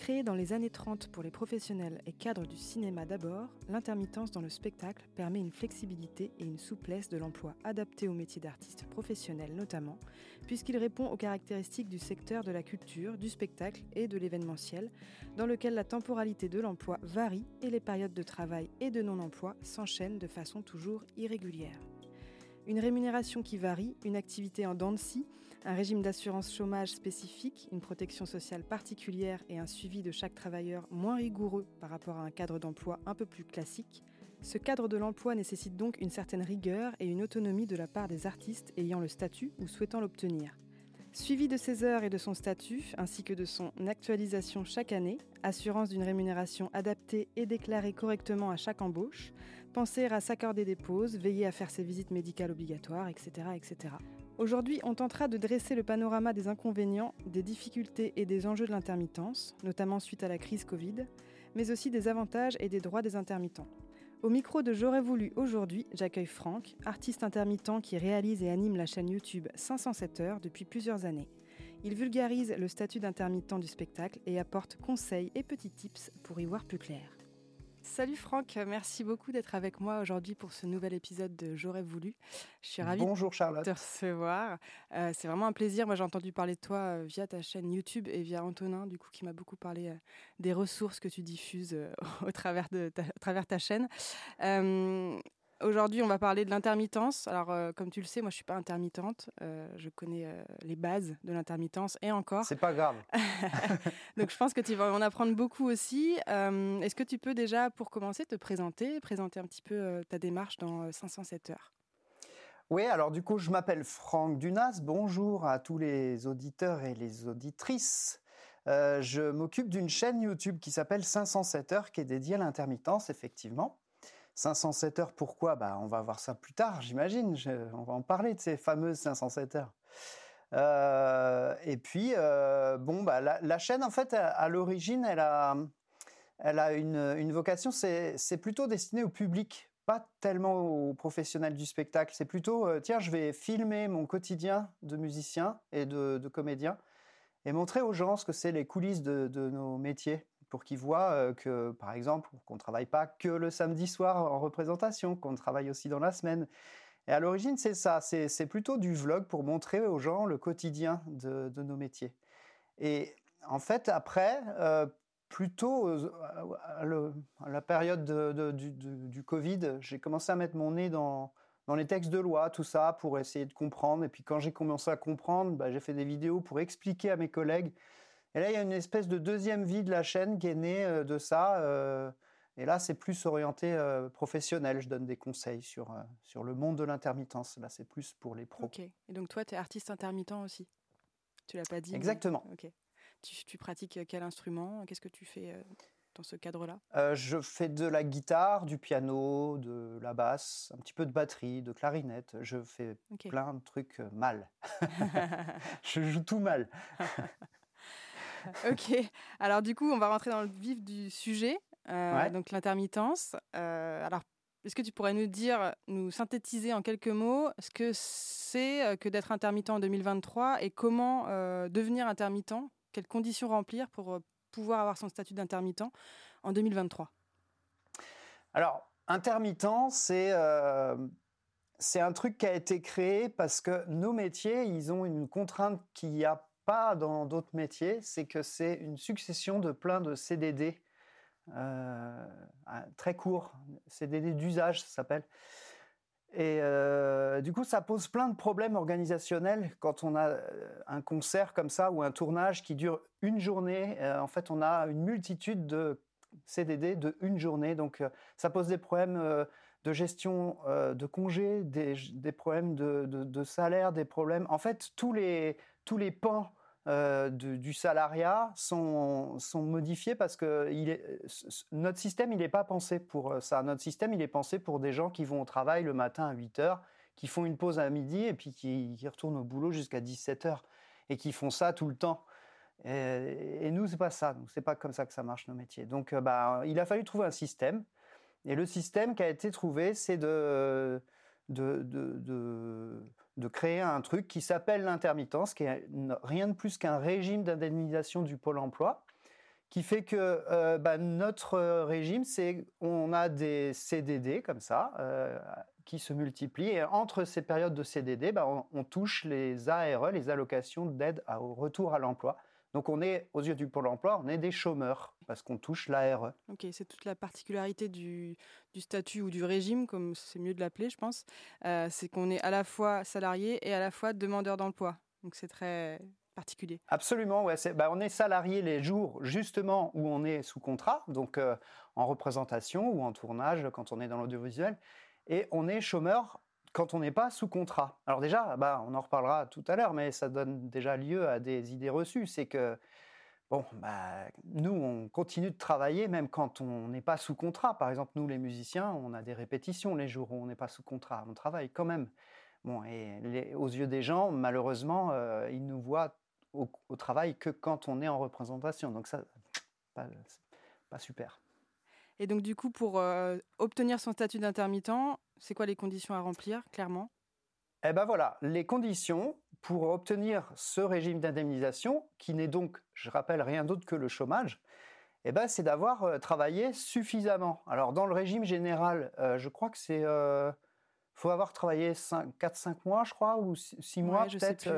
Créée dans les années 30 pour les professionnels et cadres du cinéma d'abord, l'intermittence dans le spectacle permet une flexibilité et une souplesse de l'emploi adapté au métier d'artiste professionnel notamment, puisqu'il répond aux caractéristiques du secteur de la culture, du spectacle et de l'événementiel, dans lequel la temporalité de l'emploi varie et les périodes de travail et de non-emploi s'enchaînent de façon toujours irrégulière. Une rémunération qui varie, une activité en dents de un régime d'assurance chômage spécifique, une protection sociale particulière et un suivi de chaque travailleur moins rigoureux par rapport à un cadre d'emploi un peu plus classique, ce cadre de l'emploi nécessite donc une certaine rigueur et une autonomie de la part des artistes ayant le statut ou souhaitant l'obtenir. Suivi de ses heures et de son statut, ainsi que de son actualisation chaque année, assurance d'une rémunération adaptée et déclarée correctement à chaque embauche, penser à s'accorder des pauses, veiller à faire ses visites médicales obligatoires, etc. etc. Aujourd'hui, on tentera de dresser le panorama des inconvénients, des difficultés et des enjeux de l'intermittence, notamment suite à la crise Covid, mais aussi des avantages et des droits des intermittents. Au micro de J'aurais voulu aujourd'hui, j'accueille Franck, artiste intermittent qui réalise et anime la chaîne YouTube 507 heures depuis plusieurs années. Il vulgarise le statut d'intermittent du spectacle et apporte conseils et petits tips pour y voir plus clair. Salut Franck, merci beaucoup d'être avec moi aujourd'hui pour ce nouvel épisode de J'aurais voulu. Je suis ravie Bonjour Charlotte. de te recevoir. Euh, c'est vraiment un plaisir. Moi, j'ai entendu parler de toi euh, via ta chaîne YouTube et via Antonin, du coup, qui m'a beaucoup parlé euh, des ressources que tu diffuses au travers de ta, à travers ta chaîne. Aujourd'hui, on va parler de l'intermittence. Alors, euh, comme tu le sais, moi, je suis pas intermittente. Euh, je connais euh, les bases de l'intermittence et encore. C'est pas grave. Donc, je pense que tu vas en apprendre beaucoup aussi. Est-ce que tu peux déjà, pour commencer, te présenter, présenter un petit peu ta démarche dans 507 heures? Oui, alors du coup, je m'appelle Franck Dunas. Bonjour à tous les auditeurs et les auditrices. je m'occupe d'une chaîne YouTube qui s'appelle 507 heures, qui est dédiée à l'intermittence, effectivement. 507 heures, pourquoi? Bah, On va voir ça plus tard, j'imagine. On va en parler de ces fameuses 507 heures. Euh, et puis, euh, bon, bah, la, chaîne, en fait, à, l'origine, elle a, elle a une, vocation, c'est plutôt destiné au public, pas tellement aux professionnels du spectacle. C'est plutôt, euh, tiens, je vais filmer mon quotidien de musicien et de, comédien et montrer aux gens ce que c'est les coulisses de nos métiers pour qu'ils voient euh, que, par exemple, qu'on ne travaille pas que le samedi soir en représentation, qu'on travaille aussi dans la semaine. Et à l'origine, c'est ça, c'est plutôt du vlog pour montrer aux gens le quotidien de, nos métiers. Et en fait, après, euh, plutôt à, la période de, du, Covid, j'ai commencé à mettre mon nez dans, dans les textes de loi, tout ça, pour essayer de comprendre. Et puis quand j'ai commencé à comprendre, bah, j'ai fait des vidéos pour expliquer à mes collègues et là, il y a une espèce de deuxième vie de la chaîne qui est née euh, de ça. Euh, et là, c'est plus orienté euh, professionnel. Je donne des conseils sur, sur le monde de l'intermittence. Là, c'est plus pour les pros. Ok. Et donc, toi, tu es artiste intermittent aussi? Tu l'as pas dit Exactement. Ok. Tu, tu, pratiques quel instrument? Qu'est-ce que tu fais dans ce cadre-là? Je fais de la guitare, du piano, de la basse, un petit peu de batterie, de clarinette. Je fais plein de trucs mal. je joue tout mal. ok. Alors du coup, on va rentrer dans le vif du sujet, euh, donc l'intermittence. Euh, alors, est-ce que tu pourrais nous dire, nous synthétiser en quelques mots ce que c'est euh, que d'être intermittent en 2023 et comment devenir intermittent? Quelles conditions remplir pour pouvoir avoir son statut d'intermittent en 2023 Alors, intermittent, c'est c'est un truc qui a été créé parce que nos métiers, ils ont une contrainte qui a dans d'autres métiers, c'est que c'est une succession de plein de CDD euh, très courts, CDD d'usage, ça s'appelle. Et euh, du coup, ça pose plein de problèmes organisationnels quand on a euh, un concert comme ça ou un tournage qui dure une journée. en fait, on a une multitude de CDD de une journée. Donc, ça pose des problèmes de gestion de congés, des, problèmes de, de, de, salaire, des problèmes. En fait, tous les, tous les pans euh, du salariat sont, sont modifiés parce que est, notre système, il n'est pas pensé pour euh, ça. Notre système, il est pensé pour des gens qui vont au travail le matin à 8 heures, qui font une pause à midi et puis qui, qui retournent au boulot jusqu'à 17 heures et qui font ça tout le temps. Et, et nous, c'est pas ça. C'est pas comme ça que ça marche nos métiers. Donc, euh, bah, il a fallu trouver un système. Et le système qui a été trouvé, c'est de, de, créer un truc qui s'appelle l'intermittence, qui est rien de plus qu'un régime d'indemnisation du pôle emploi, qui fait que bah, notre régime, c'est on a des CDD comme ça qui se multiplient et entre ces périodes de CDD, bah, on, touche les ARE, les allocations d'aide au retour à l'emploi. Donc on est, aux yeux du Pôle emploi, on est des chômeurs parce qu'on touche l'ARE. Ok, c'est toute la particularité du, statut ou du régime, comme c'est mieux de l'appeler, je pense. Euh, c'est qu'on est à la fois salarié et à la fois demandeur d'emploi. Donc c'est très particulier. Absolument, ouais. Bah, on est salarié les jours justement où on est sous contrat, donc euh, en représentation ou en tournage quand on est dans l'audiovisuel, et on est chômeur quand on n'est pas sous contrat. Alors déjà, bah, on en reparlera tout à l'heure, mais ça donne déjà lieu à des idées reçues. C'est que, bon, bah, nous, on continue de travailler même quand on n'est pas sous contrat. Par exemple, nous, les musiciens, on a des répétitions les jours où on n'est pas sous contrat. On travaille quand même. Bon, et aux yeux des gens, malheureusement, euh, ils nous voient au, travail que quand on est en représentation. Donc ça, pas, pas super. Et donc, du coup, pour euh, obtenir son statut d'intermittent, c'est quoi les conditions à remplir, clairement? Eh bien voilà, les conditions pour obtenir ce régime d'indemnisation, qui n'est donc, je rappelle, rien d'autre que le chômage, eh ben, c'est d'avoir euh, travaillé suffisamment. Alors, dans le régime général, euh, je crois que c'est... Il faut avoir travaillé 4-5 mois, je crois, ou 6 mois peut-être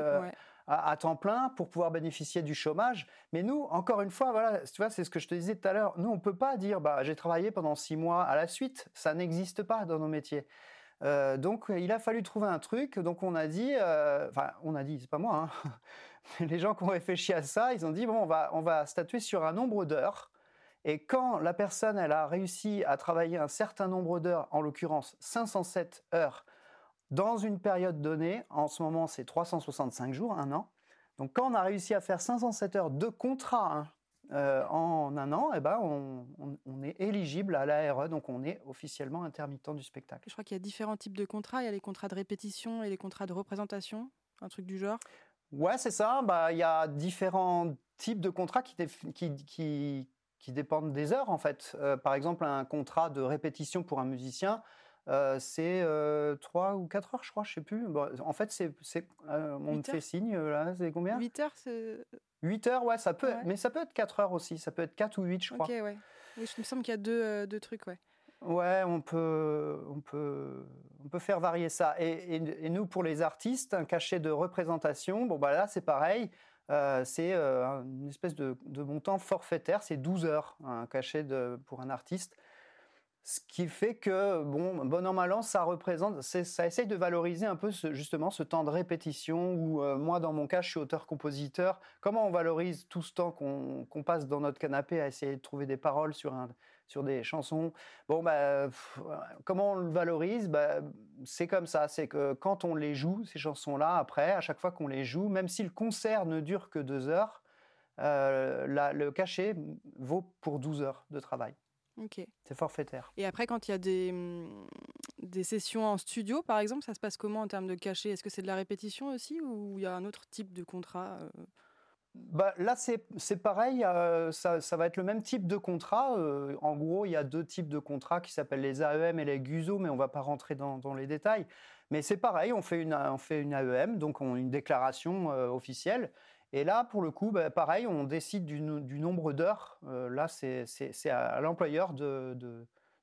à, temps plein pour pouvoir bénéficier du chômage. Mais nous, encore une fois, voilà, tu vois, c'est ce que je te disais tout à l'heure. Nous, on peut pas dire, bah, j'ai travaillé pendant six mois à la suite. Ça n'existe pas dans nos métiers. Euh, donc, il a fallu trouver un truc. Donc, on a dit, euh, enfin, on a dit, c'est pas moi, hein. les gens qui ont réfléchi à ça, ils ont dit, bon, on va, on va statuer sur un nombre d'heures. Et quand la personne, elle a réussi à travailler un certain nombre d'heures, en l'occurrence 507 heures, dans une période donnée, en ce moment c'est 365 jours, un an. Donc quand on a réussi à faire 507 heures de contrat hein, euh, en un an, eh ben on, est éligible à l'ARE, donc on est officiellement intermittent du spectacle. Je crois qu'il y a différents types de contrats. Il y a les contrats de répétition et les contrats de représentation, un truc du genre? Ouais, c'est ça. Bah, il y a différents types de contrats qui, qui, qui, dépendent des heures en fait. Euh, par exemple, un contrat de répétition pour un musicien, euh, c'est 3 euh, ou 4 heures, je crois, je sais plus. en fait, c'est, euh, on me fait signe, là, c'est combien? 8 heures, c'est... 8 heures, ouais, ça peut, mais ça peut être 4 heures aussi, ça peut être 4 ou 8, je crois. Ok, ouais. Oui, il me semble qu'il y a deux, deux, trucs, ouais. Ouais, on peut, on peut, on peut faire varier ça. Et, et, nous, pour les artistes, un cachet de représentation, bon, bah là, c'est pareil. c'est une espèce de, de, montant forfaitaire, c'est 12 heures, un cachet de, pour un artiste. Ce qui fait que, bon, bon an, mal an, ça représente, ça essaye de valoriser un peu justement ce temps de répétition où, euh, moi, dans mon cas, je suis auteur-compositeur. Comment on valorise tout ce temps qu'on passe dans notre canapé à essayer de trouver des paroles sur, un, sur des chansons? Bon, bah, comment on le valorise? Bah, C'est comme ça, c'est que quand on les joue, ces chansons-là, après, à chaque fois qu'on les joue, même si le concert ne dure que deux heures, euh, le cachet vaut pour 12 heures de travail. C'est forfaitaire. Et après, quand il y a des, hum, des sessions en studio, par exemple, ça se passe comment en termes de cachet? Est-ce que c'est de la répétition aussi ou il y a un autre type de contrat euh? bah, Là, c'est pareil, euh, ça, ça, va être le même type de contrat. Euh, en gros, il y a deux types de contrats qui s'appellent les AEM et les GUSO, mais on ne va pas rentrer dans, dans les détails. Mais c'est pareil, on fait une, on fait une AEM, donc on, une déclaration officielle, et là, pour le coup, bah, pareil, on décide du, nombre d'heures. Euh, là, c'est à l'employeur de,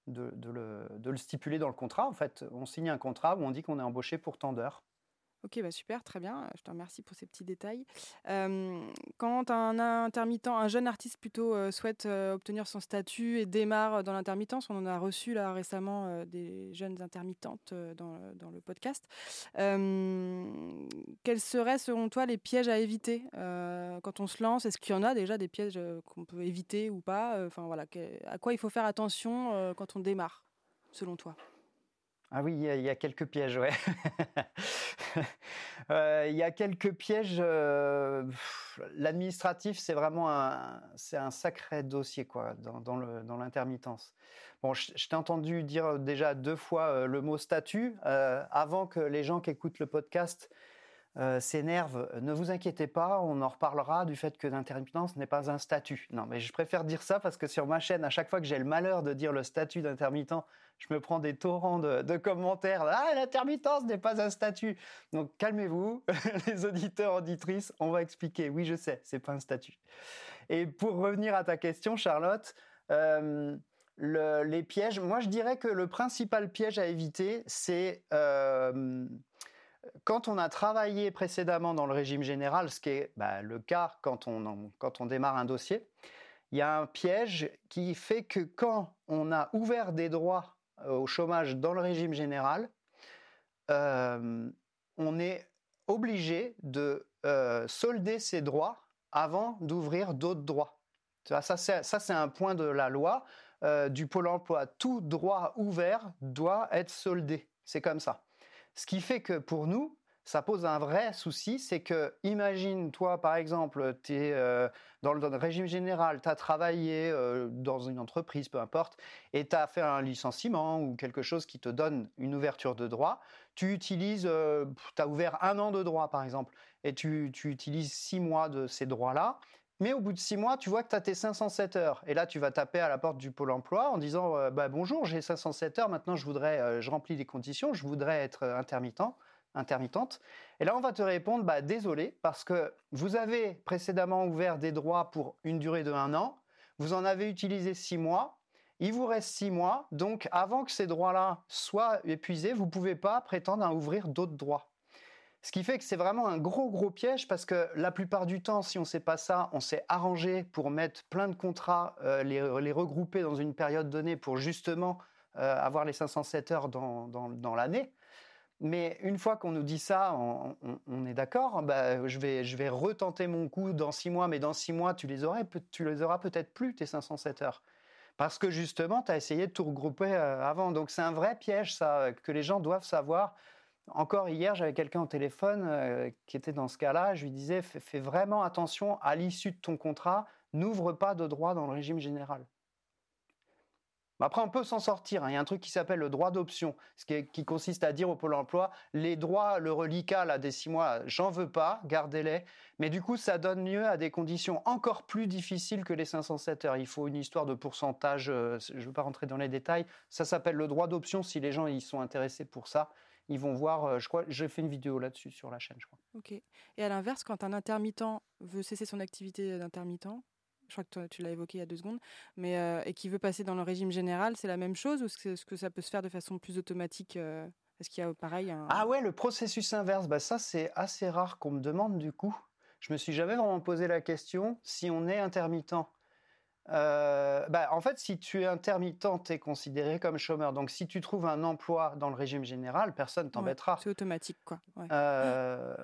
le, stipuler dans le contrat. En fait, on signe un contrat où on dit qu'on est embauché pour tant d'heures. Ok, bah super, très bien. Je te remercie pour ces petits détails. quand un intermittent, un jeune artiste plutôt souhaite obtenir son statut et démarre dans l'intermittence, on en a reçu là récemment des jeunes intermittentes dans, dans, le podcast. quels seraient selon toi les pièges à éviter quand on se lance? Est-ce qu'il y en a déjà des pièges qu'on peut éviter ou pas? Enfin voilà, à quoi il faut faire attention quand on démarre, selon toi? Ah oui, il y, a quelques pièges, ouais. Euh, il y a quelques pièges. Euh, l'administratif, c'est vraiment un, un sacré dossier, quoi, dans, dans l'intermittence. Bon, je, t'ai entendu dire déjà deux fois euh, le mot statut. avant que les gens qui écoutent le podcast s'énervent, ne vous inquiétez pas, on en reparlera du fait que l'intermittence n'est pas un statut. Non, mais je préfère dire ça parce que sur ma chaîne, à chaque fois que j'ai le malheur de dire le statut d'intermittent, je me prends des torrents de, commentaires. Ah, l'intermittence n'est pas un statut. Donc calmez-vous, les auditeurs, auditrices, on va expliquer. Oui, je sais, c'est pas un statut. Et pour revenir à ta question, Charlotte, euh, les pièges, moi je dirais que le principal piège à éviter, c'est euh, quand on a travaillé précédemment dans le régime général, ce qui est bah, le cas quand on, démarre un dossier, il y a un piège qui fait que quand on a ouvert des droits euh, au chômage dans le régime général, on est obligé de solder ses droits avant d'ouvrir d'autres droits. Ça, c'est un point de la loi euh, du Pôle emploi. Tout droit ouvert doit être soldé. C'est comme ça. Ce qui fait que pour nous, ça pose un vrai souci, c'est que, imagine, toi, par exemple, tu es euh, dans, le, régime général, tu as travaillé euh, dans une entreprise, peu importe, et tu as fait un licenciement ou quelque chose qui te donne une ouverture de droit. Tu utilises, tu as ouvert un an de droit, par exemple, et tu, tu utilises six mois de ces droits-là. Mais au bout de six mois, tu vois que tu as tes 507 heures. Et là, tu vas taper à la porte du Pôle emploi en disant euh, bah, Bonjour, j'ai 507 heures, maintenant je voudrais, euh, je remplis les conditions, je voudrais être intermittent, intermittente. Et là, on va te répondre bah, Désolé, parce que vous avez précédemment ouvert des droits pour une durée de un an, vous en avez utilisé six mois, il vous reste six mois, donc avant que ces droits-là soient épuisés, vous ne pouvez pas prétendre à ouvrir d'autres droits. Ce qui fait que c'est vraiment un gros gros piège parce que la plupart du temps, si on ne sait pas ça, on s'est arrangé pour mettre plein de contrats, euh, les, regrouper dans une période donnée pour justement euh, avoir les 507 heures dans, dans, l'année. Mais une fois qu'on nous dit ça, on, est d'accord, bah, je, vais, je vais retenter mon coup dans six mois, mais dans six mois, tu les, aurais, tu les auras peut-être plus, tes 507 heures. Parce que justement, tu as essayé de tout regrouper euh, avant. Donc c'est un vrai piège, ça, que les gens doivent savoir. Encore hier, j'avais quelqu'un au téléphone euh, qui était dans ce cas-là. Je lui disais fais, vraiment attention à l'issue de ton contrat, n'ouvre pas de droit dans le régime général. Après, on peut s'en sortir. Hein. Il y a un truc qui s'appelle le droit d'option, ce qui, consiste à dire au Pôle emploi les droits, le reliquat là, des six mois, j'en veux pas, gardez-les. Mais du coup, ça donne lieu à des conditions encore plus difficiles que les 507 heures. Il faut une histoire de pourcentage, euh, je ne veux pas rentrer dans les détails. Ça s'appelle le droit d'option si les gens y sont intéressés pour ça ils vont voir, euh, je crois, j'ai fait une vidéo là-dessus sur la chaîne, je crois. Ok. Et à l'inverse, quand un intermittent veut cesser son activité d'intermittent, je crois que tu l'as évoqué il y a deux secondes, mais euh, et qui veut passer dans le régime général, c'est la même chose ou est-ce que ça peut se faire de façon plus automatique euh, Est-ce qu'il y a pareil un... Ah ouais, le processus inverse, bah ça c'est assez rare qu'on me demande du coup. Je me suis jamais vraiment posé la question si on est intermittent euh, bah, en fait, si tu es intermittent, tu es considéré comme chômeur. Donc, si tu trouves un emploi dans le régime général, personne t'embêtera. c'est automatique, quoi. Euh,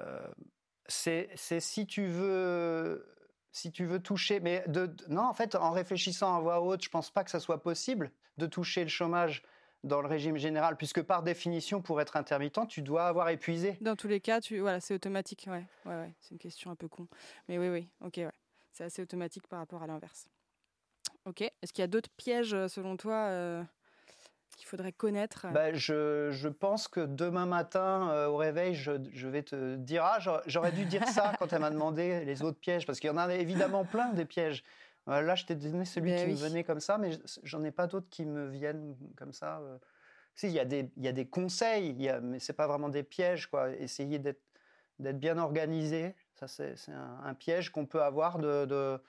c'est si tu veux si tu veux toucher, mais de, non, en fait, en réfléchissant à voix haute, je pense pas que ça soit possible de toucher le chômage dans le régime général, puisque par définition, pour être intermittent, tu dois avoir épuisé. Dans tous les cas, tu, voilà, c'est automatique, ouais, ouais, ouais. c'est une question un peu con, mais oui, oui, ok, ouais, c'est assez automatique par rapport à l'inverse. Ok. Est-ce qu'il y a d'autres pièges, euh, selon toi, euh, qu'il faudrait connaître bah, je, je, pense que demain matin, euh, au réveil, je, je, vais te dire Ah, j'aurais dû dire ça quand elle m'a demandé les autres pièges, parce qu'il y en a évidemment plein des pièges. là, je t'ai donné celui ben qui me venait comme ça, mais j'en ai pas d'autres qui me viennent comme ça. Si, il y, a des, il y a des conseils, il y a, mais c'est pas vraiment des pièges. Quoi. Essayer d'être bien organisé, ça c'est un, un, piège qu'on peut avoir de, de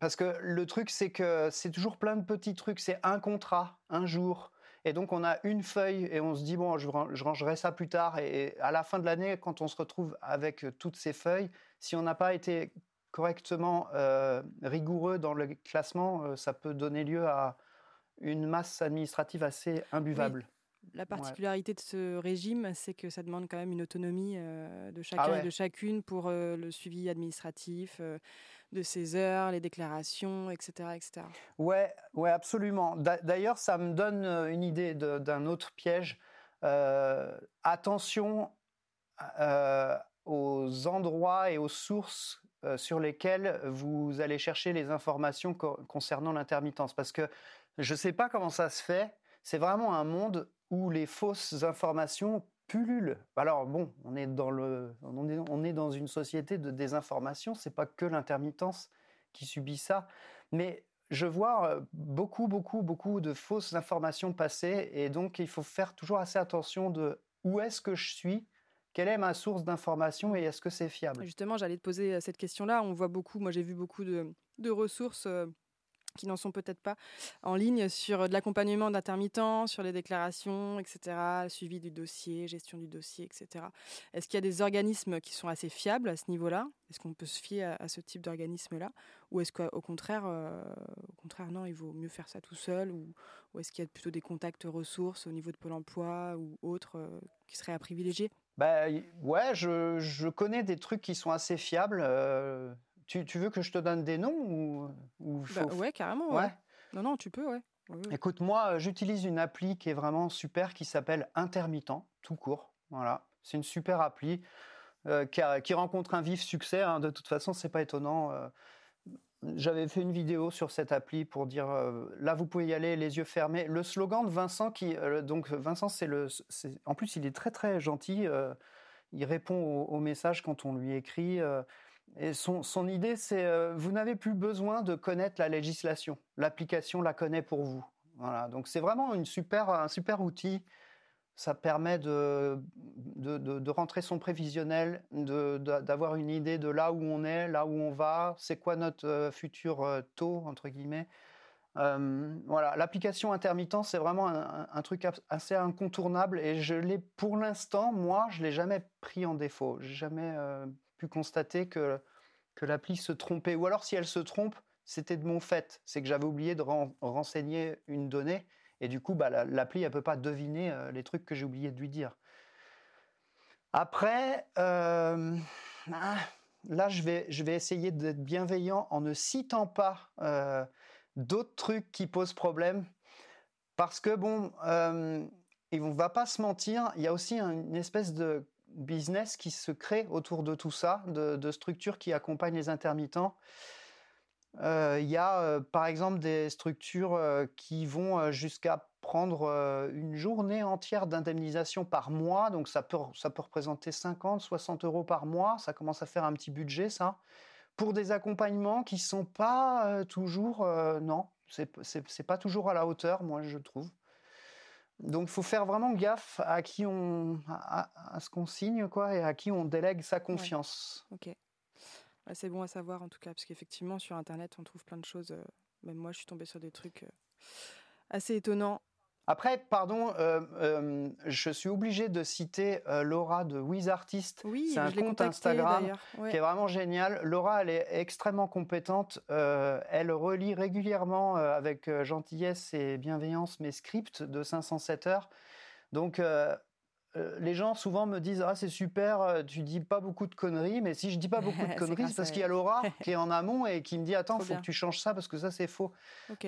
parce que le truc c'est que c'est toujours plein de petits trucs, c'est un contrat, un jour. Et donc on a une feuille et on se dit bon, je, rangerai ça plus tard. Et à la fin de l'année, quand on se retrouve avec toutes ces feuilles, si on n'a pas été correctement euh, rigoureux dans le classement, euh, ça peut donner lieu à une masse administrative assez imbuvable. La particularité de ce régime, c'est que ça demande quand même une autonomie euh, de chacun ah et de chacune pour euh, le suivi administratif euh, de ses heures, les déclarations, etc., etc. Ouais, ouais, absolument. D'ailleurs, ça me donne une idée d'un autre piège. attention aux endroits et aux sources sur lesquelles vous allez chercher les informations concernant l'intermittence, parce que je ne sais pas comment ça se fait. C'est vraiment un monde où les fausses informations pullulent. Alors bon, on est dans le, on est, dans une société de désinformation. C'est pas que l'intermittence qui subit ça, mais je vois euh, beaucoup, beaucoup, beaucoup de fausses informations passer, et donc il faut faire toujours assez attention de où est-ce que je suis, quelle est ma source d'information et est-ce que c'est fiable Justement, j'allais te poser cette question-là. On voit beaucoup, moi j'ai vu beaucoup de, de ressources qui n'en sont peut-être pas en ligne sur de l'accompagnement d'intermittents, sur les déclarations, etc., suivi du dossier, gestion du dossier, etc. Est-ce qu'il y a des organismes qui sont assez fiables à ce niveau-là? Est-ce qu'on peut se fier à, ce type d'organisme-là? Ou est-ce qu'au contraire, euh, contraire, non, il vaut mieux faire ça tout seul? Ou, est-ce qu'il y a plutôt des contacts ressources au niveau de Pôle emploi ou autres euh, qui seraient à privilégier? Bah, ouais, je, je, connais des trucs qui sont assez fiables. Euh, tu, veux que je te donne des noms ou, ou bah, Ouais, carrément. Ouais. Non, non, tu peux, ouais. Écoute, moi, j'utilise une appli qui est vraiment super qui s'appelle Intermittent, tout court. Voilà, c'est une super appli euh, qui, rencontre un vif succès. Hein. De toute façon, c'est pas étonnant. Euh. J'avais fait une vidéo sur cette appli pour dire euh, là, vous pouvez y aller les yeux fermés. Le slogan de Vincent, qui donc Vincent, c'est le, en plus, il est très très gentil. il répond aux, aux, messages quand on lui écrit. Et son, idée, c'est euh, vous n'avez plus besoin de connaître la législation. L'application la connaît pour vous. Voilà. Donc c'est vraiment une super, un super outil. Ça permet de, de, de, rentrer son prévisionnel, d'avoir une idée de là où on est, là où on va, c'est quoi notre euh, futur euh, taux, entre guillemets. voilà, l'application intermittent, c'est vraiment un, truc assez incontournable et je l'ai pour l'instant, moi, je l'ai jamais pris en défaut. J'ai constater que, que l'appli se trompait. Ou alors si elle se trompe, c'était de mon fait. C'est que j'avais oublié de renseigner une donnée. Et du coup, bah, l'appli, elle ne peut pas deviner euh, les trucs que j'ai oublié de lui dire. Après, euh, ah, là, je vais, je vais essayer d'être bienveillant en ne citant pas euh, d'autres trucs qui posent problème. Parce que, bon, on ne va pas se mentir, il y a aussi une espèce de business qui se crée autour de tout ça, de, structures qui accompagnent les intermittents. Euh, il y a euh, par exemple des structures euh, qui vont jusqu'à prendre une journée entière d'indemnisation par mois, donc ça peut, représenter 50, 60 euros par mois, ça commence à faire un petit budget ça, pour des accompagnements qui sont pas toujours, non, c'est pas toujours à la hauteur, moi je trouve. Donc, il faut faire vraiment gaffe à qui on, à, ce qu'on signe, quoi, et à qui on délègue sa confiance. Ok. c'est bon à savoir en tout cas, parce qu'effectivement sur Internet, on trouve plein de choses. Euh, même moi, je suis tombée sur des trucs euh, assez étonnants après, pardon, euh, euh, je suis obligé de citer euh, Laura de WizArtist. Oui, c'est un compte Instagram qui est vraiment génial. Laura, elle est extrêmement compétente. elle relit régulièrement avec gentillesse et bienveillance mes scripts de 507 heures. Donc, euh, les gens souvent me disent ah c'est super euh, tu dis pas beaucoup de conneries mais si je dis pas beaucoup de conneries c'est parce qu'il y a Laura qui est en amont et qui me dit attends faut que tu changes ça parce que ça c'est faux.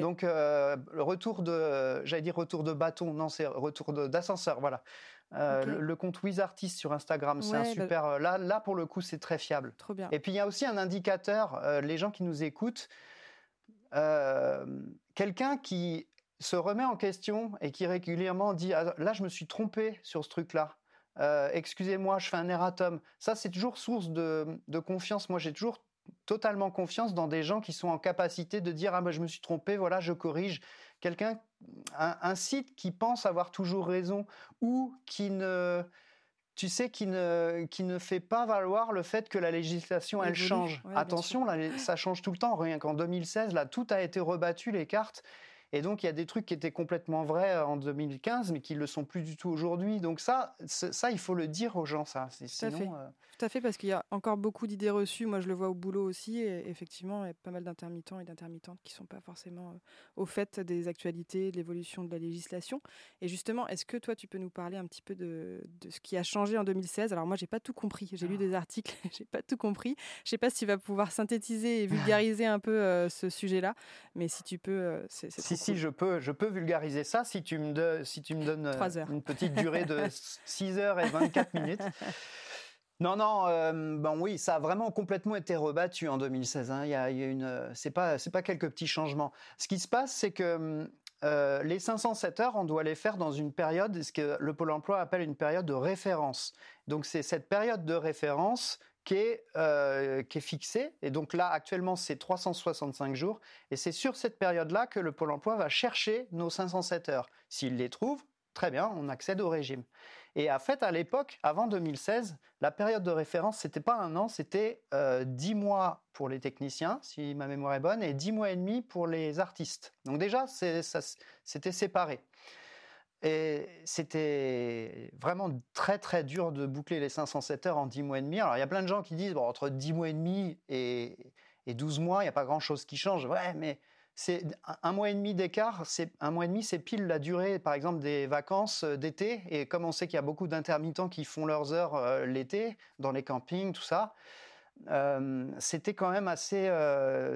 Donc euh, le retour de j'allais dire retour de bâton non c'est retour d'ascenseur voilà. Le, compte WizArtist sur Instagram c'est un bah super là là pour le coup c'est très fiable. Trop bien. et puis il y a aussi un indicateur les gens qui nous écoutent quelqu'un qui se remet en question et qui régulièrement dit ah, là je me suis trompé sur ce truc-là. Euh, excusez-moi, je fais un erratum. Ça, c'est toujours source de, confiance. Moi, j'ai toujours totalement confiance dans des gens qui sont en capacité de dire ah ben je me suis trompé, voilà, je corrige. Quelqu'un, un, site qui pense avoir toujours raison ou qui ne, tu sais, qui ne, qui ne fait pas valoir le fait que la législation elle change. Attention, là, ça change tout le temps. Rien qu'en 2016, là, tout a été rebattu les cartes. Et donc, il y a des trucs qui étaient complètement vrais euh, en 2015, mais qui ne le sont plus du tout aujourd'hui. Donc ça, ça, il faut le dire aux gens, ça. Tout à fait. Euh, tout à fait, parce qu'il y a encore beaucoup d'idées reçues. Moi, je le vois au boulot aussi. Et effectivement, il y a pas mal d'intermittents et d'intermittentes qui ne sont pas forcément euh, au fait des actualités, de l'évolution de la législation. Et justement, est-ce que toi, tu peux nous parler un petit peu de, ce qui a changé en 2016 Alors moi, j'ai pas tout compris. J'ai lu ah. des articles, j'ai pas tout compris. Je sais pas si tu vas pouvoir synthétiser et vulgariser un peu ce sujet-là, mais si tu peux, c'est si, si, je peux, je peux vulgariser ça si tu me, si tu me donnes une petite durée de 6 heures et 24 minutes. Non, non, euh, bon oui, ça a vraiment complètement été rebattu en 2016. Hein. Il y a, une, c'est pas, c'est pas quelques petits changements. Ce qui se passe, c'est que euh, les 507 heures, on doit les faire dans une période, ce que le Pôle Emploi appelle une période de référence. Donc c'est cette période de référence qui est, euh, qui est fixée. Et donc là, actuellement, c'est 365 jours. Et c'est sur cette période-là que le Pôle emploi va chercher nos 507 heures. S'il les trouve, très bien, on accède au régime. Et en fait, à l'époque, avant 2016, la période de référence, c'était pas un an, c'était euh, 10 mois pour les techniciens, si ma mémoire est bonne, et 10 mois et demi pour les artistes. Donc déjà, c'était séparé. Et c'était vraiment très très dur de boucler les 507 heures en 10 mois et demi. Alors il y a plein de gens qui disent, bon, entre 10 mois et demi et, et 12 mois, il n'y a pas grand-chose qui change. Ouais, mais c'est un mois et demi d'écart. C'est un mois et demi, c'est pile la durée, par exemple, des vacances euh, d'été. Et comme on sait qu'il y a beaucoup d'intermittents qui font leurs heures euh, l'été dans les campings, tout ça. Euh, c'était quand même assez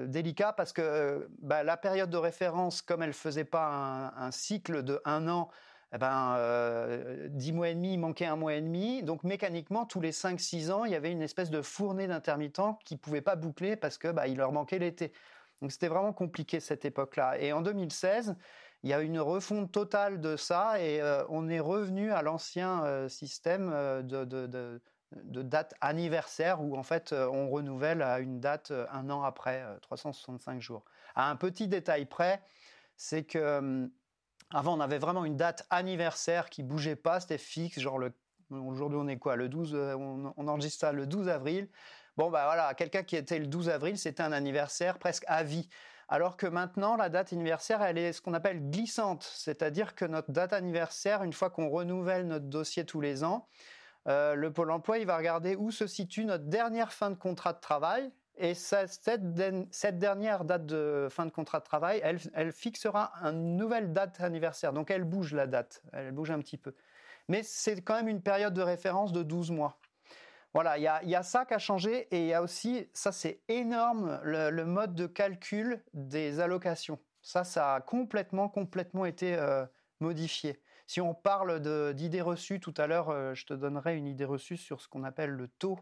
délicat parce que bah, la période de référence, comme elle faisait pas un, un cycle de un an, eh ben, dix mois et demi, il manquait un mois et demi. Donc mécaniquement, tous les 5-6 ans, il y avait une espèce de fournée d'intermittents qui ne pouvaient pas boucler parce que bah, il leur manquait l'été. Donc c'était vraiment compliqué cette époque-là. Et en 2016, il y a une refonte totale de ça et euh, on est revenu à l'ancien euh, système euh, de, de, date anniversaire où en fait on renouvelle à une date un an après, 365 jours. À un petit détail près, c'est que hum, avant on avait vraiment une date anniversaire qui bougeait pas, c'était fixe, genre aujourd'hui on est quoi, le 12, on, on enregistre ça le 12 avril. Bon, bah voilà, quelqu'un qui était le 12 avril, c'était un anniversaire presque à vie. Alors que maintenant, la date anniversaire, elle est ce qu'on appelle glissante. C'est-à-dire que notre date anniversaire, une fois qu'on renouvelle notre dossier tous les ans, euh, le Pôle emploi, il va regarder où se situe notre dernière fin de contrat de travail. Et cette, dernière date de fin de contrat de travail, elle, fixera une nouvelle date anniversaire. Donc elle bouge la date, elle bouge un petit peu. Mais c'est quand même une période de référence de 12 mois. Voilà, il y a, ça qui a changé et il y a aussi, ça c'est énorme, le, mode de calcul des allocations. Ça, ça a complètement, complètement été euh, modifié. Si on parle d'idées reçues, tout à l'heure, euh, je te donnerai une idée reçue sur ce qu'on appelle le taux.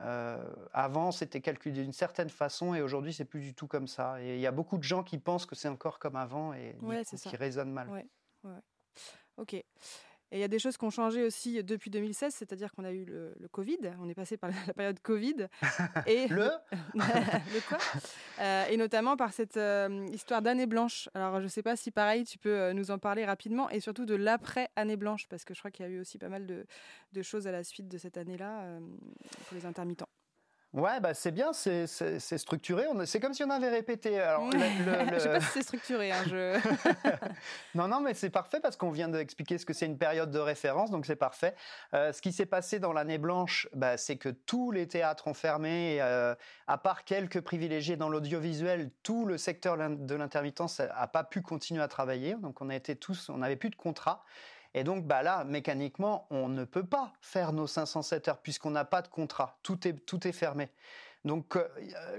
Euh, avant, c'était calculé d'une certaine façon et aujourd'hui, c'est plus du tout comme ça. Et il y a beaucoup de gens qui pensent que c'est encore comme avant et qui raisonnent mal. Ouais, ouais. Ok. Et il y a des choses qui ont changé aussi depuis 2016, c'est-à-dire qu'on a eu le, Covid, on est passé par la période Covid. Et le, le quoi euh, Et notamment par cette euh, histoire d'année blanche. Alors je ne sais pas si pareil, tu peux euh, nous en parler rapidement et surtout de l'après-année blanche, parce que je crois qu'il y a eu aussi pas mal de, de choses à la suite de cette année-là pour les intermittents. Ouais, bah c'est bien, c'est structuré. C'est comme si on avait répété. Alors, le, le, sais pas si c'est structuré. Hein, je... non, non, mais c'est parfait parce qu'on vient d'expliquer ce que c'est une période de référence, donc c'est parfait. Euh, ce qui s'est passé dans l'année blanche, bah, c'est que tous les théâtres ont fermé, euh, à part quelques privilégiés dans l'audiovisuel, tout le secteur de l'intermittence n'a pas pu continuer à travailler. Donc on a été tous, on n'avait plus de contrat. Et donc, bah là, mécaniquement, on ne peut pas faire nos 507 heures puisqu'on n'a pas de contrat. Tout est, tout est fermé. Donc, euh,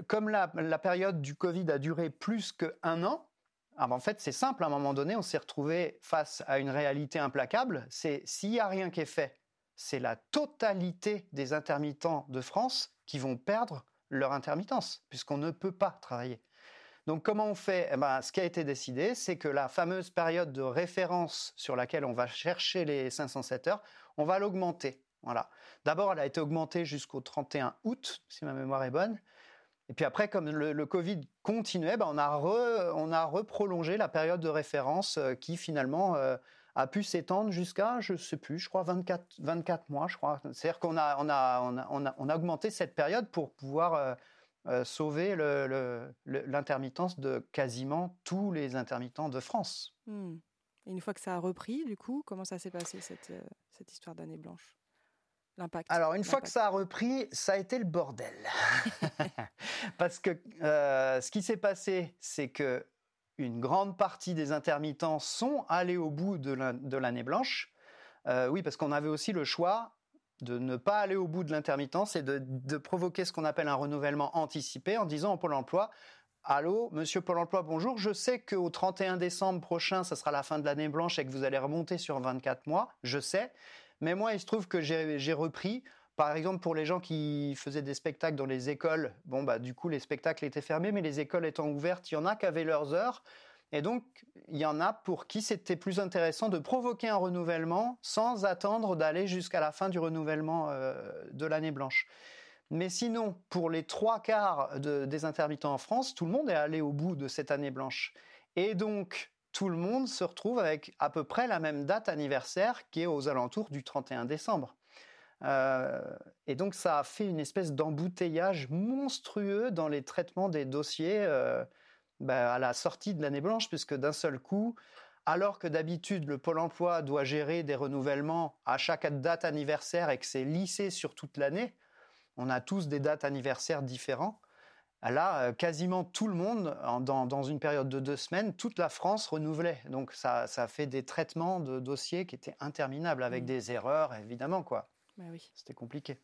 comme la, période du Covid a duré plus qu'un an, ah, en fait, c'est simple. À un moment donné, on s'est retrouvé face à une réalité implacable. C'est s'il n'y a rien qui est fait, c'est la totalité des intermittents de France qui vont perdre leur intermittence, puisqu'on ne peut pas travailler. Donc comment on fait? Eh ben, Ce qui a été décidé, c'est que la fameuse période de référence sur laquelle on va chercher les 507 heures, on va l'augmenter. Voilà. D'abord, elle a été augmentée jusqu'au 31 août, si ma mémoire est bonne. Et puis après, comme le, Covid continuait, ben on, a on a reprolongé la période de référence euh, qui finalement euh, a pu s'étendre jusqu'à, je ne sais plus, je crois 24, 24 mois. C'est-à-dire qu'on on on on a, augmenté cette période pour pouvoir euh, euh, sauver l'intermittence de quasiment tous les intermittents de France. Hmm. Et une fois que ça a repris, du coup, comment ça s'est passé cette, euh, cette histoire d'année blanche? L'impact. Alors, une fois que ça a repris, ça a été le bordel. Parce que euh, ce qui s'est passé, c'est que une grande partie des intermittents sont allés au bout de l'année blanche. oui, parce qu'on avait aussi le choix de ne pas aller au bout de l'intermittence et de, provoquer ce qu'on appelle un renouvellement anticipé en disant au Pôle emploi Allô, monsieur Pôle emploi, bonjour. Je sais qu'au 31 décembre prochain, ça sera la fin de l'année blanche et que vous allez remonter sur 24 mois. Je sais. Mais moi, il se trouve que j'ai repris. Par exemple, pour les gens qui faisaient des spectacles dans les écoles, bon, bah, du coup, les spectacles étaient fermés, mais les écoles étant ouvertes, il y en a qui avaient leurs heures. Et donc, il y en a pour qui c'était plus intéressant de provoquer un renouvellement sans attendre d'aller jusqu'à la fin du renouvellement euh, de l'année blanche. Mais sinon, pour les trois quarts des intermittents en France, tout le monde est allé au bout de cette année blanche. Et donc, tout le monde se retrouve avec à peu près la même date anniversaire qui est aux alentours du 31 décembre. Euh, et donc ça a fait une espèce d'embouteillage monstrueux dans les traitements des dossiers euh, bah, à la sortie de l'année blanche, puisque d'un seul coup, alors que d'habitude le Pôle Emploi doit gérer des renouvellements à chaque date anniversaire et que c'est lissé sur toute l'année, on a tous des dates anniversaires différents. Là, euh, quasiment tout le monde, dans, une période de deux semaines, toute la France renouvelait. Donc ça, ça fait des traitements de dossiers qui étaient interminables, avec mmh. des erreurs, évidemment. quoi. Bah oui. C'était compliqué.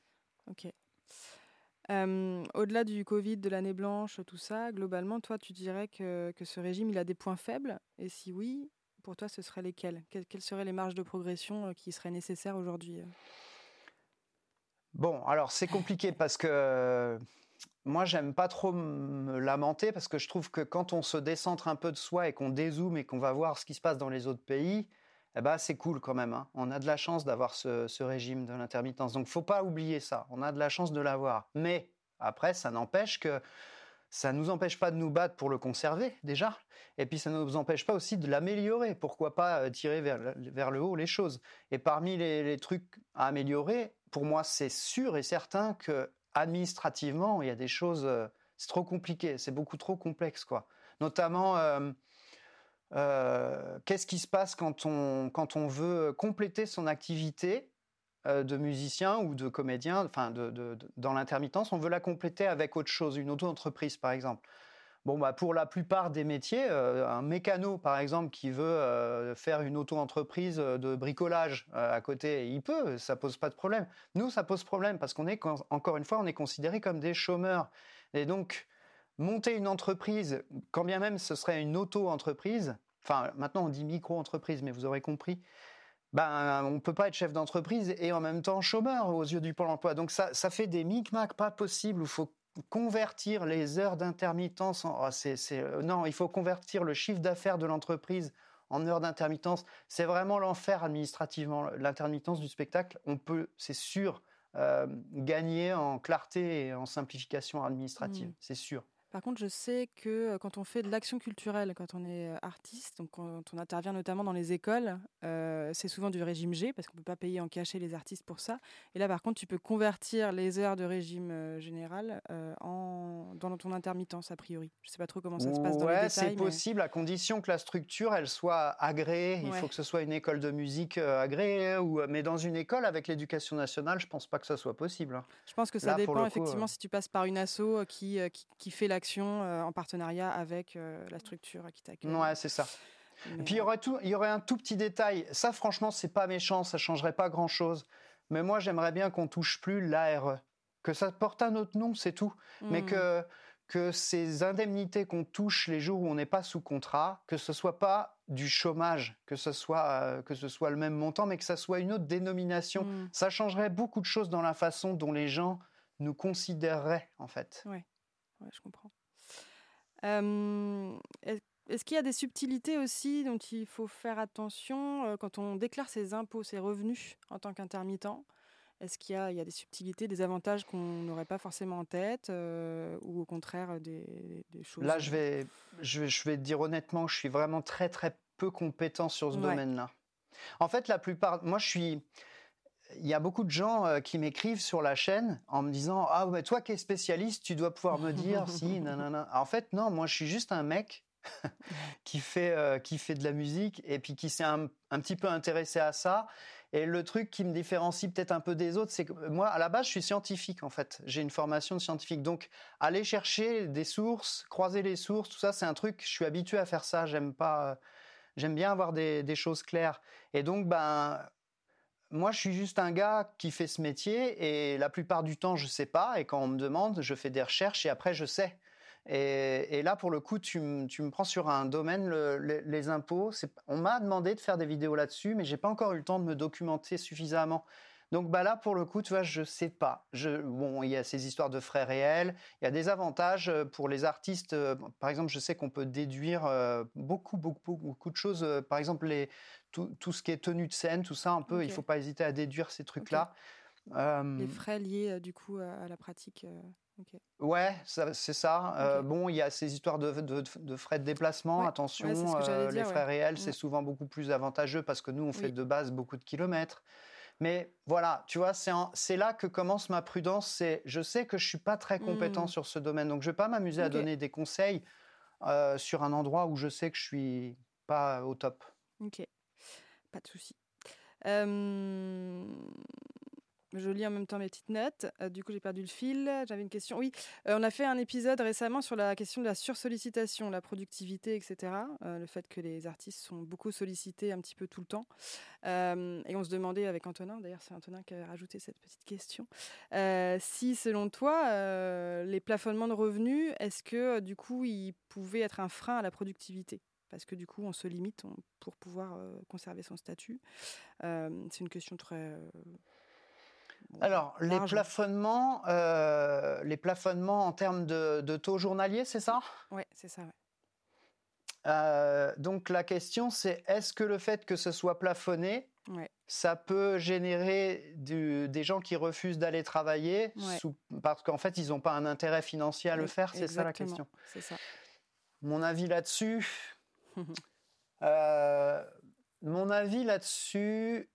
Ok. Au-delà du Covid, de l'année blanche, tout ça, globalement, toi, tu dirais que, ce régime, il a des points faibles? Et si oui, pour toi, ce seraient lesquels? Quelles seraient les marges de progression euh, qui seraient nécessaires aujourd'hui euh? Bon, alors c'est compliqué parce que moi, j'aime pas trop me lamenter parce que je trouve que quand on se décentre un peu de soi et qu'on dézoome et qu'on va voir ce qui se passe dans les autres pays, eh ben, c'est cool quand même. Hein. On a de la chance d'avoir ce, régime de l'intermittence. Donc, faut pas oublier ça. On a de la chance de l'avoir. Mais après, ça n'empêche que ça nous empêche pas de nous battre pour le conserver déjà. Et puis, ça ne nous empêche pas aussi de l'améliorer. Pourquoi pas euh, tirer vers, vers, le haut les choses Et parmi les, les trucs à améliorer, pour moi, c'est sûr et certain que administrativement, il y a des choses, euh, c'est trop compliqué, c'est beaucoup trop complexe, quoi. Notamment, euh, euh, qu'est-ce qui se passe quand on, veut compléter son activité de musicien ou de comédien, enfin, dans l'intermittence, on veut la compléter avec autre chose, une auto-entreprise, par exemple. Bon, bah, pour la plupart des métiers, euh, un mécano, par exemple, qui veut euh, faire une auto-entreprise euh, de bricolage à côté, il peut, ça pose pas de problème. Nous, ça pose problème parce qu'on est, encore une fois, on est considérés comme des chômeurs. Et donc, monter une entreprise, quand bien même ce serait une auto-entreprise, enfin, maintenant on dit micro-entreprise, mais vous aurez compris, ben, on peut pas être chef d'entreprise et en même temps chômeur aux yeux du Pôle emploi. Donc ça, ça fait des micmacs pas possibles où il faut convertir les heures d'intermittence en... Oh, euh, non, il faut convertir le chiffre d'affaires de l'entreprise en heures d'intermittence. C'est vraiment l'enfer administrativement. L'intermittence du spectacle, on peut, c'est sûr, euh, gagner en clarté et en simplification administrative. Mmh. C'est sûr. Par contre, je sais que quand on fait de l'action culturelle, quand on est artiste, donc quand on intervient notamment dans les écoles, c'est souvent du régime G parce qu'on ne peut pas payer en cachet les artistes pour ça. Et là, par contre, tu peux convertir les heures de régime général en, dans ton intermittence, a priori. Je ne sais pas trop comment ça se passe dans les détails. c'est possible à condition que la structure, elle soit agréée. Il faut que ce soit une école de musique agréée. Ou, mais dans une école avec l'éducation nationale, je ne pense pas que ça soit possible. Hein. Je pense que ça dépend effectivement si tu passes par une asso qui, qui, qui fait la euh, en partenariat avec euh, la structure qui t'accueille. Ouais, c'est ça. Et puis il y aurait tout, il y aurait un tout petit détail. Ça, franchement, c'est pas méchant, ça changerait pas grand chose. Mais moi, j'aimerais bien qu'on touche plus l'ARE, que ça porte un autre nom, c'est tout. Mais hmm. que que ces indemnités qu'on touche les jours où on n'est pas sous contrat, que ce soit pas du chômage, que ce soit euh, que ce soit le même montant, mais que ça soit une autre dénomination. Hmm. Ça changerait beaucoup de choses dans la façon dont les gens nous considéreraient en fait. Oui, ouais, je comprends. Est-ce qu'il y a des subtilités aussi dont il faut faire attention quand on déclare ses impôts, ses revenus en tant qu'intermittent? Est-ce qu'il y, y, a des subtilités, des avantages qu'on n'aurait pas forcément en tête ou au contraire des, choses Là, je vais, je, je vais te dire honnêtement, je suis vraiment très très peu compétent sur ce domaine-là. En fait, la plupart, moi je suis il y a beaucoup de gens euh, qui m'écrivent sur la chaîne en me disant ah mais toi qui es spécialiste tu dois pouvoir me dire si nanana. En fait non moi je suis juste un mec qui fait euh, qui fait de la musique et puis qui s'est un, petit peu intéressé à ça. Et le truc qui me différencie peut-être un peu des autres c'est que moi à la base je suis scientifique en fait. J'ai une formation de scientifique. Donc aller chercher des sources croiser les sources tout ça c'est un truc je suis habitué à faire ça. J'aime pas j'aime bien avoir des, des choses claires. Et donc ben moi, je suis juste un gars qui fait ce métier et la plupart du temps, je sais pas. Et quand on me demande, je fais des recherches et après, je sais. Et, là, pour le coup, tu, me prends sur un domaine, les impôts. On m'a demandé de faire des vidéos là-dessus, mais j'ai pas encore eu le temps de me documenter suffisamment. Donc bah là, pour le coup, tu vois, je sais pas. bon, il y a ces histoires de frais réels. Il y a des avantages euh, pour les artistes. Euh, par exemple, je sais qu'on peut déduire euh, beaucoup, beaucoup, beaucoup de choses. Par exemple, les, tout, ce qui est tenue de scène, tout ça, un peu. Il Il faut pas hésiter à déduire ces trucs-là. les frais liés du coup à, la pratique. Ouais, c'est ça. bon, il y a ces histoires de, frais de déplacement. Attention, les frais réels, c'est souvent beaucoup plus avantageux parce que nous, on fait de base beaucoup de kilomètres. Mais voilà, tu vois, c'est là que commence ma prudence. C'est, je sais que je suis pas très compétent mmh. sur ce domaine, donc je vais pas m'amuser à donner des conseils sur un endroit où je sais que je suis pas au top. Ok, pas de souci. Je lis en même temps mes petites notes. Euh, du coup, j'ai perdu le fil. J'avais une question. Oui, euh, on a fait un épisode récemment sur la question de la sursollicitation, la productivité, etc. Euh, le fait que les artistes sont beaucoup sollicités un petit peu tout le temps. et on se demandait avec Antonin, d'ailleurs, c'est Antonin qui a rajouté cette petite question, si selon toi, les plafonnements de revenus, est-ce que du coup, ils pouvaient être un frein à la productivité? Parce que du coup, on se limite pour pouvoir conserver son statut. c'est une question très alors, les plafonnements, euh, les plafonnements en termes de, taux journaliers, c'est ça? Oui, c'est ça. Euh, donc la question, c'est est-ce que le fait que ce soit plafonné, ça peut générer des gens qui refusent d'aller travailler parce qu'en fait, ils n'ont pas un intérêt financier à le faire? C'est ça la question. Ça. Mon avis là-dessus. Euh, mon avis là-dessus,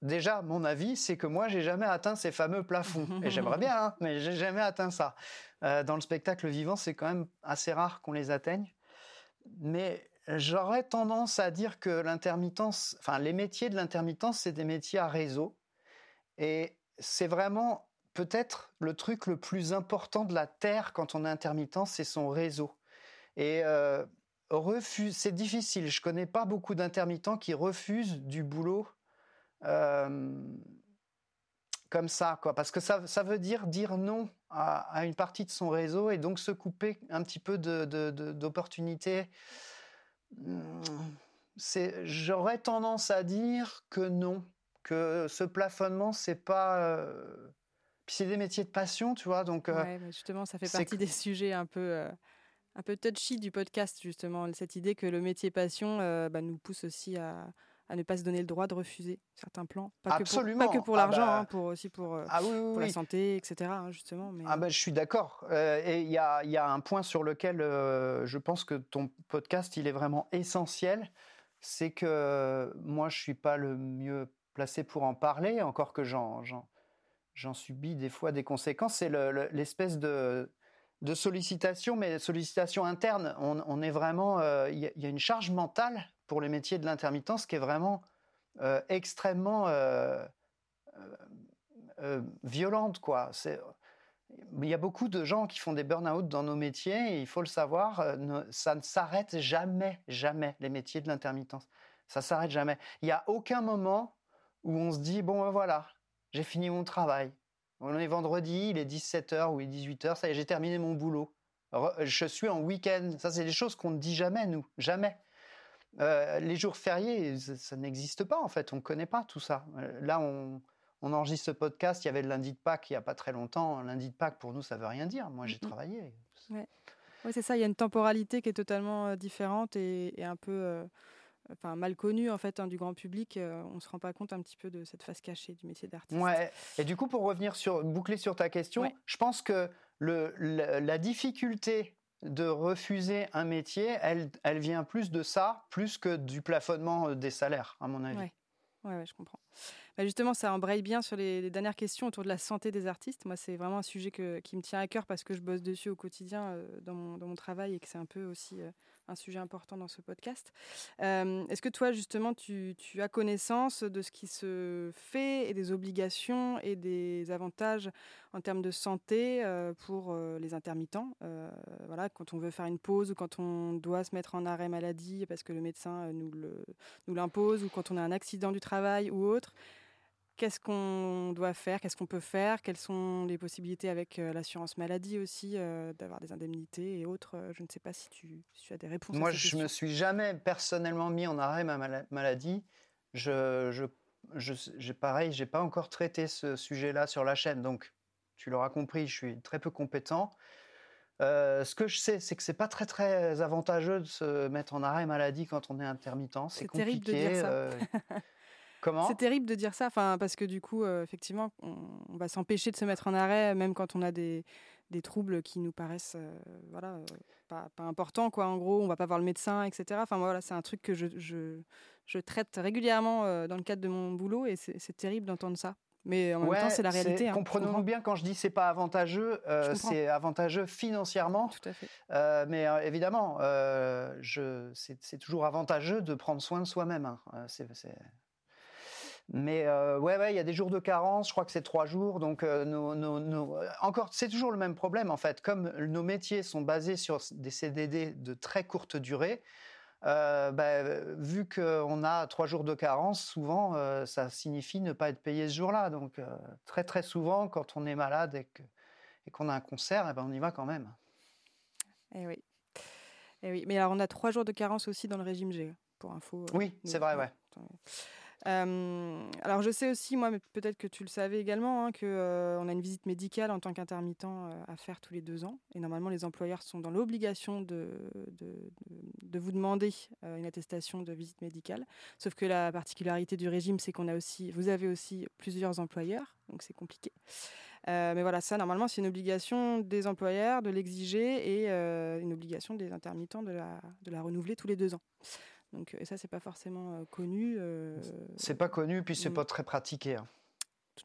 Déjà, mon avis, c'est que moi, j'ai jamais atteint ces fameux plafonds. Et j'aimerais bien, hein, mais j'ai jamais atteint ça. Euh, dans le spectacle vivant, c'est quand même assez rare qu'on les atteigne. Mais j'aurais tendance à dire que l'intermittence, enfin, les métiers de l'intermittence, c'est des métiers à réseau. Et c'est vraiment peut-être le truc le plus important de la Terre quand on est intermittent, c'est son réseau. Et euh, c'est difficile. Je connais pas beaucoup d'intermittents qui refusent du boulot comme ça, quoi. Parce que ça, ça veut dire dire non à, une partie de son réseau et donc se couper un petit peu d'opportunités. Mmh, j'aurais tendance à dire que non, que ce plafonnement, c'est pas. Puis c'est des métiers de passion, tu vois. Donc, justement, ça fait partie des sujets un peu. Un peu touchy du podcast, justement, cette idée que le métier passion bah, nous pousse aussi à, à ne pas se donner le droit de refuser certains plans. Pas Absolument. Que pour, pas que pour ah l'argent, bah hein, pour aussi pour, euh, ah pour la santé, etc. Hein, justement. Mais... Ah ben, je suis d'accord. Euh, et il y a, y a, un point sur lequel euh, je pense que ton podcast il est vraiment essentiel, c'est que moi je suis pas le mieux placé pour en parler, encore que j'en j'en subis des fois des conséquences. C'est l'espèce de de sollicitation, mais sollicitation interne. On, est vraiment, il y, a une charge mentale pour les métiers de l'intermittence qui est vraiment euh, extrêmement euh, euh, violente. Quoi. il y a beaucoup de gens qui font des burn-out dans nos métiers et il faut le savoir, ça ne s'arrête jamais, jamais, les métiers de l'intermittence. Ça s'arrête jamais. Il n'y a aucun moment où on se dit, bon ben voilà, j'ai fini mon travail. On est vendredi, il est 17h ou il est 18h, ça y est, j'ai terminé mon boulot. Je suis en week-end. Ça, c'est des choses qu'on ne dit jamais, nous. Jamais. Euh, les jours fériés, ça, n'existe pas en fait, on ne connaît pas tout ça. Euh, là, on, enregistre ce podcast, il y avait le lundi de Pâques il n'y a pas très longtemps. Lundi de Pâques, pour nous, ça veut rien dire. Moi, j'ai travaillé. Oui, c'est ça, il y a une temporalité qui est totalement euh, différente et, un peu enfin, mal connue en fait hein, du grand public. on ne se rend pas compte un petit peu de cette face cachée du métier d'artiste. Ouais. Et du coup, pour revenir sur, boucler sur ta question, je pense que le, la difficulté de refuser un métier, elle, elle vient plus de ça, plus que du plafonnement euh, des salaires, à mon avis. Oui, ouais, je comprends. Bah, justement, ça embraye bien sur les, dernières questions autour de la santé des artistes. Moi, c'est vraiment un sujet qui me tient à cœur parce que je bosse dessus au quotidien euh, dans, mon, dans, mon, travail et que c'est un peu aussi euh, un sujet important dans ce podcast. Euh, est-ce que toi, justement, tu, as connaissance de ce qui se fait et des obligations et des avantages en termes de santé euh, pour euh, les intermittents Voilà, quand on veut faire une pause ou quand on doit se mettre en arrêt maladie parce que le médecin nous l'impose ou quand on a un accident du travail ou autre? Qu'est-ce qu'on doit faire, qu'est-ce qu'on peut faire, quelles sont les possibilités avec euh, l'assurance maladie aussi, euh, d'avoir des indemnités et autres. Euh, je ne sais pas si tu, as des réponses. Moi, je ne me suis jamais personnellement mis en arrêt ma maladie. Je, je, je, pareil, j'ai pas encore traité ce sujet-là sur la chaîne, donc tu l'auras compris, je suis très peu compétent. ce que je sais, c'est que c'est pas très très avantageux de se mettre en arrêt maladie quand on est intermittent. C'est, compliqué. Terrible de dire ça. C'est terrible de dire ça, enfin, parce que du coup, euh, effectivement, on, va s'empêcher de se mettre en arrêt, même quand on a des, des troubles qui nous paraissent voilà, pas, pas, importants. Quoi. En gros, on va pas voir le médecin, etc. Enfin, voilà, c'est un truc que je, je, je traite régulièrement dans le cadre de mon boulot et c'est terrible d'entendre ça. Mais en même temps, c'est la réalité. Hein, Comprenons-nous bien quand je dis c'est pas avantageux, euh, c'est avantageux financièrement. Tout à fait. Euh, mais euh, évidemment, c'est toujours avantageux de prendre soin de soi-même. Hein. Mais ouais, ouais, il y a des jours de carence. Je crois que c'est trois jours. Donc, encore, c'est toujours le même problème en fait. Comme nos métiers sont basés sur des CDD de très courte durée, euh, bah, vu qu'on a trois jours de carence, souvent, euh, ça signifie ne pas être payé ce jour-là. Donc, euh, très très souvent, quand on est malade et, qu'on a un concert, eh ben, on y va quand même. Eh oui. Eh oui. Mais alors, on a trois jours de carence aussi dans le régime G, pour info. Oui, c'est vrai, ouais. Euh, alors je sais aussi, moi, peut-être que tu le savais également, hein, qu'on euh, a une visite médicale en tant qu'intermittent à faire tous les deux ans. Et normalement, les employeurs sont dans l'obligation de, de, vous demander une attestation de visite médicale. Sauf que la particularité du régime, c'est qu'on a aussi, vous avez aussi plusieurs employeurs, donc c'est compliqué. mais voilà, ça, normalement, c'est une obligation des employeurs de l'exiger et une obligation des intermittents de la, de la renouveler tous les deux ans. Donc, et ça, c'est pas forcément connu. Euh, c'est pas connu, puis c'est mm. pas très pratiqué. Hein.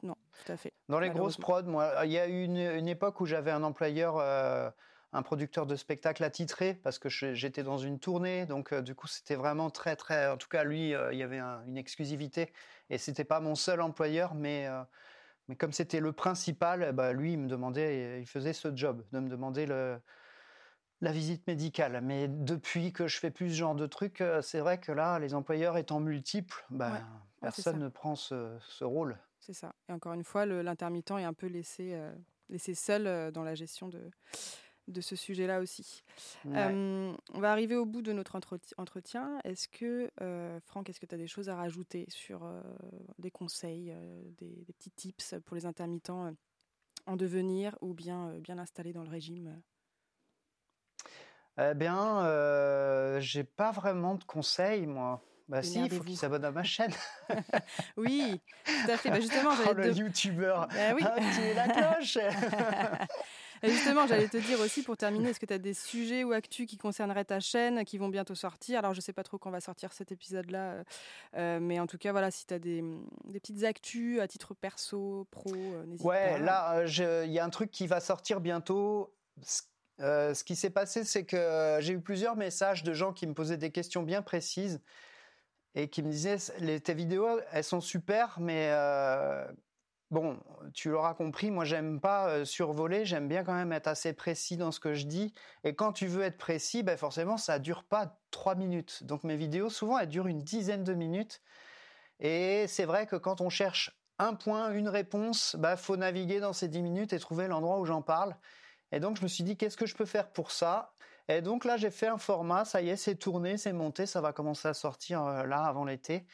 Non, tout à fait. Dans les grosses prods, moi, il y a eu une, époque où j'avais un employeur, euh, un producteur de spectacle attitré, parce que j'étais dans une tournée, donc euh, du coup, c'était vraiment très, très. En tout cas, lui, il y avait une exclusivité, et c'était pas mon seul employeur, mais. mais comme c'était le principal, bah, lui, il me demandait, il faisait ce job, de me demander le, la visite médicale. Mais depuis que je fais plus ce genre de trucs, euh, c'est vrai que là, les employeurs étant multiples, ben, personne ne prend ce, rôle. C'est ça. Et encore une fois, l'intermittent est un peu laissé, euh, laissé seul euh, dans la gestion de, de ce sujet-là aussi. on va arriver au bout de notre entretien. Est-ce que, Franck, est-ce que tu as des choses à rajouter sur des conseils, des, des, petits tips pour les intermittents en devenir ou bien bien installés dans le régime eh bien, euh, j'ai pas vraiment de conseils, moi. Bah si, il faut qu'ils s'abonnent à ma chaîne. oui, tout à fait. Bah justement, oh, le youtubeur. Bah, oui. Ah, la cloche. justement, j'allais te dire aussi pour terminer, est-ce que tu as des sujets ou actus qui concerneraient ta chaîne qui vont bientôt sortir? Alors, je sais pas trop quand va sortir cet épisode-là, euh, euh, mais en tout cas, voilà, si tu as des, des, petites actus à titre perso, pro, euh, n'hésite ouais, pas. Ouais, là, il y a un truc qui va sortir bientôt euh, ce qui s'est passé, c'est que euh, j'ai eu plusieurs messages de gens qui me posaient des questions bien précises et qui me disaient les, tes vidéos, elles sont super, mais euh, bon, tu l'auras compris, moi j'aime pas survoler, j'aime bien quand même être assez précis dans ce que je dis. Et quand tu veux être précis, ben forcément ça dure pas trois minutes. Donc mes vidéos, souvent elles durent une dizaine de minutes. Et c'est vrai que quand on cherche un point, une réponse, bah faut naviguer dans ces dix minutes et trouver l'endroit où j'en parle. Et donc, je me suis dit, qu'est-ce que je peux faire pour ça? Et donc là, j'ai fait un format, ça y est, c'est tourné, c'est monté, ça va commencer à sortir euh, là, avant l'été.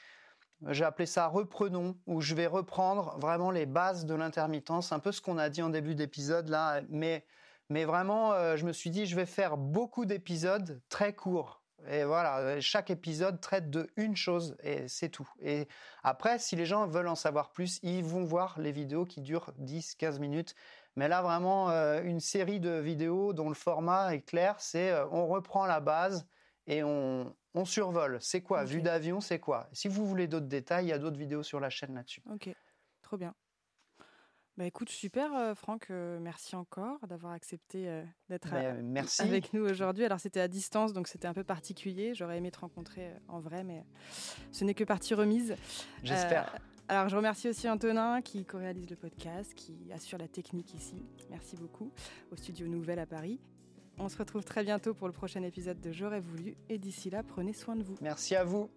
J'ai appelé ça Reprenons, où je vais reprendre vraiment les bases de l'intermittence, un peu ce qu'on a dit en début d'épisode là, mais, mais vraiment, euh, je me suis dit, je vais faire beaucoup d'épisodes très courts. Et voilà, chaque épisode traite de une chose et c'est tout. Et après, si les gens veulent en savoir plus, ils vont voir les vidéos qui durent 10, 15 minutes mais là, vraiment, euh, une série de vidéos dont le format est clair, c'est euh, on reprend la base et on, survole. C'est quoi? Vue d'avion, c'est quoi? Si vous voulez d'autres détails, il y a d'autres vidéos sur la chaîne là-dessus. Ok, trop bien. Bah écoute, super euh, Franck, merci encore d'avoir accepté d'être ben, avec nous aujourd'hui. Alors c'était à distance, donc c'était un peu particulier. J'aurais aimé te rencontrer en vrai, mais ce n'est que partie remise. J'espère. Alors, je remercie aussi Antonin qui co-réalise le podcast, qui assure la technique ici. Merci beaucoup au studio Nouvelle à Paris. On se retrouve très bientôt pour le prochain épisode de J'aurais voulu. Et d'ici là, prenez soin de vous. Merci à vous.